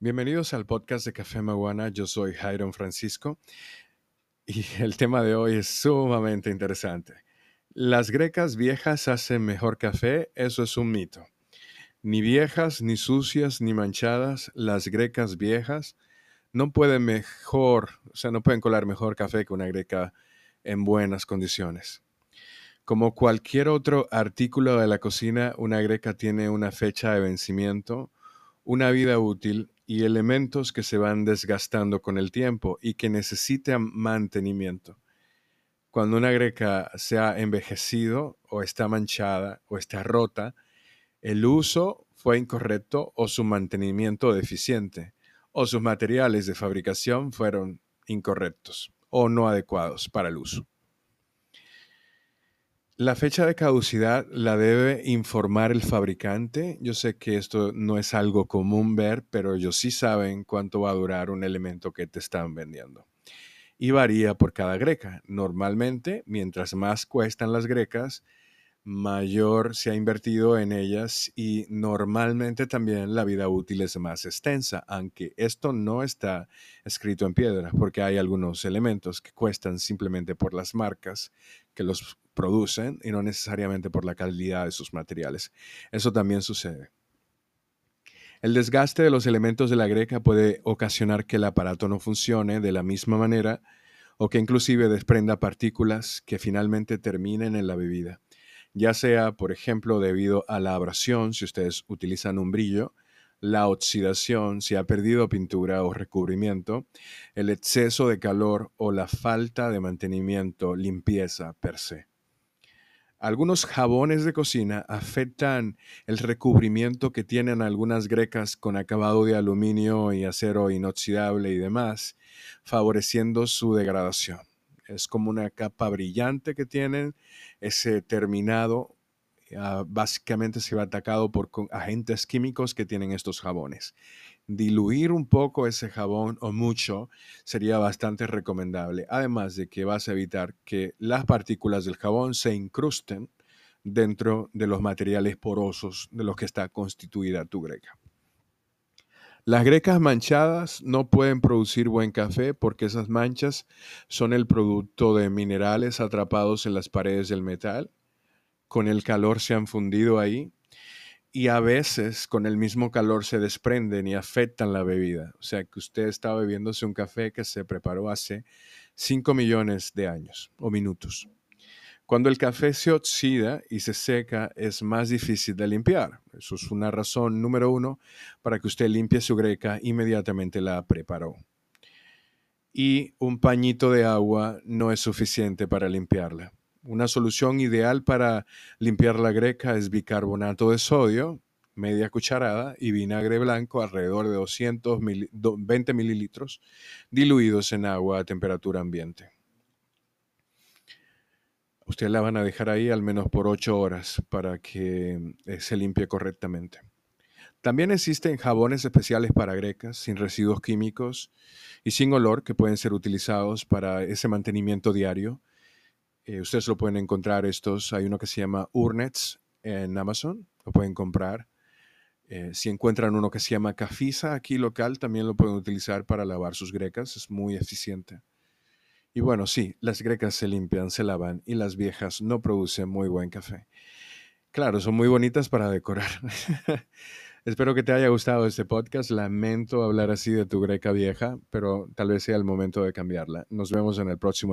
Bienvenidos al podcast de Café Maguana. Yo soy Jairon Francisco y el tema de hoy es sumamente interesante. Las grecas viejas hacen mejor café, eso es un mito. Ni viejas, ni sucias, ni manchadas, las grecas viejas no pueden mejor, o sea, no pueden colar mejor café que una greca en buenas condiciones. Como cualquier otro artículo de la cocina, una greca tiene una fecha de vencimiento, una vida útil y elementos que se van desgastando con el tiempo y que necesitan mantenimiento. Cuando una greca se ha envejecido o está manchada o está rota, el uso fue incorrecto o su mantenimiento deficiente o sus materiales de fabricación fueron incorrectos o no adecuados para el uso. La fecha de caducidad la debe informar el fabricante. Yo sé que esto no es algo común ver, pero ellos sí saben cuánto va a durar un elemento que te están vendiendo. Y varía por cada greca. Normalmente, mientras más cuestan las grecas, mayor se ha invertido en ellas y normalmente también la vida útil es más extensa, aunque esto no está escrito en piedra, porque hay algunos elementos que cuestan simplemente por las marcas que los producen y no necesariamente por la calidad de sus materiales. Eso también sucede. El desgaste de los elementos de la greca puede ocasionar que el aparato no funcione de la misma manera o que inclusive desprenda partículas que finalmente terminen en la bebida, ya sea, por ejemplo, debido a la abrasión, si ustedes utilizan un brillo, la oxidación, si ha perdido pintura o recubrimiento, el exceso de calor o la falta de mantenimiento, limpieza per se. Algunos jabones de cocina afectan el recubrimiento que tienen algunas grecas con acabado de aluminio y acero inoxidable y demás, favoreciendo su degradación. Es como una capa brillante que tienen, ese terminado ah, básicamente se va atacado por agentes químicos que tienen estos jabones diluir un poco ese jabón o mucho sería bastante recomendable. Además de que vas a evitar que las partículas del jabón se incrusten dentro de los materiales porosos de los que está constituida tu greca. Las grecas manchadas no pueden producir buen café porque esas manchas son el producto de minerales atrapados en las paredes del metal. Con el calor se han fundido ahí y a veces con el mismo calor se desprenden y afectan la bebida. O sea que usted está bebiéndose un café que se preparó hace 5 millones de años o minutos. Cuando el café se oxida y se seca es más difícil de limpiar. Eso es una razón número uno para que usted limpie su greca inmediatamente la preparó. Y un pañito de agua no es suficiente para limpiarla. Una solución ideal para limpiar la greca es bicarbonato de sodio, media cucharada, y vinagre blanco alrededor de 220 mililitros diluidos en agua a temperatura ambiente. Ustedes la van a dejar ahí al menos por 8 horas para que eh, se limpie correctamente. También existen jabones especiales para grecas sin residuos químicos y sin olor que pueden ser utilizados para ese mantenimiento diario eh, ustedes lo pueden encontrar estos. Hay uno que se llama Urnets en Amazon. Lo pueden comprar. Eh, si encuentran uno que se llama Cafisa aquí local, también lo pueden utilizar para lavar sus grecas. Es muy eficiente. Y bueno, sí, las grecas se limpian, se lavan y las viejas no producen muy buen café. Claro, son muy bonitas para decorar. Espero que te haya gustado este podcast. Lamento hablar así de tu greca vieja, pero tal vez sea el momento de cambiarla. Nos vemos en el próximo episodio.